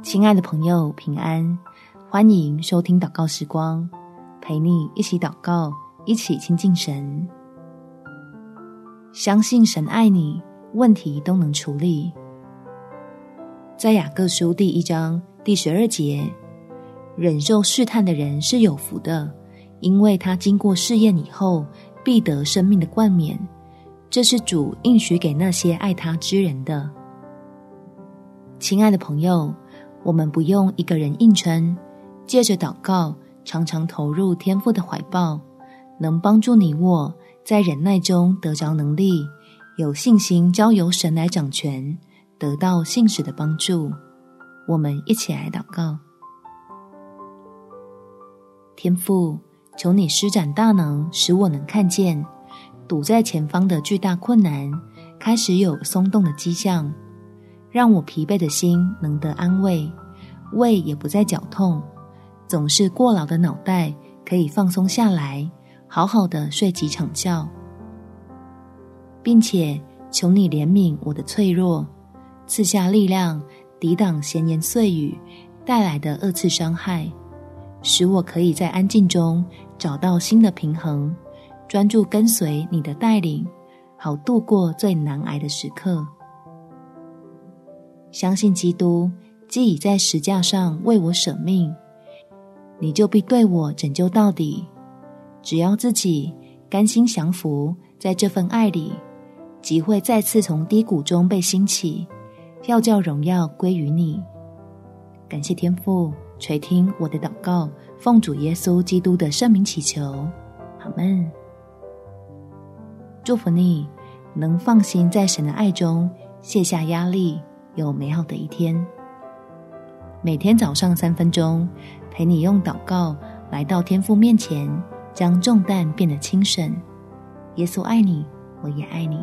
亲爱的朋友，平安！欢迎收听祷告时光，陪你一起祷告，一起亲近神。相信神爱你，问题都能处理。在雅各书第一章第十二节，忍受试探的人是有福的，因为他经过试验以后，必得生命的冠冕。这是主应许给那些爱他之人的。亲爱的朋友，我们不用一个人硬撑，借着祷告，常常投入天父的怀抱，能帮助你我在忍耐中得着能力，有信心交由神来掌权，得到信使的帮助。我们一起来祷告：天父，求你施展大能，使我能看见。堵在前方的巨大困难开始有松动的迹象，让我疲惫的心能得安慰，胃也不再绞痛，总是过劳的脑袋可以放松下来，好好的睡几场觉，并且求你怜悯我的脆弱，赐下力量抵挡闲言碎语带来的二次伤害，使我可以在安静中找到新的平衡。专注跟随你的带领，好度过最难挨的时刻。相信基督既已在十架上为我舍命，你就必对我拯救到底。只要自己甘心降服在这份爱里，即会再次从低谷中被兴起，要叫荣耀归于你。感谢天父垂听我的祷告，奉主耶稣基督的圣名祈求，阿门。祝福你，能放心在神的爱中卸下压力，有美好的一天。每天早上三分钟，陪你用祷告来到天父面前，将重担变得轻省。耶稣爱你，我也爱你。